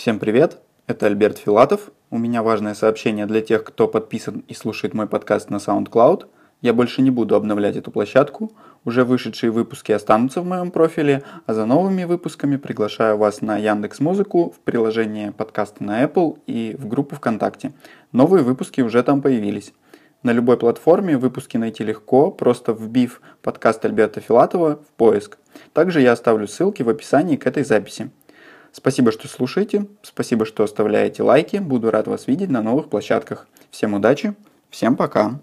Всем привет, это Альберт Филатов. У меня важное сообщение для тех, кто подписан и слушает мой подкаст на SoundCloud. Я больше не буду обновлять эту площадку. Уже вышедшие выпуски останутся в моем профиле, а за новыми выпусками приглашаю вас на Яндекс Музыку, в приложение подкаста на Apple и в группу ВКонтакте. Новые выпуски уже там появились. На любой платформе выпуски найти легко, просто вбив подкаст Альберта Филатова в поиск. Также я оставлю ссылки в описании к этой записи. Спасибо, что слушаете, спасибо, что оставляете лайки, буду рад вас видеть на новых площадках. Всем удачи, всем пока!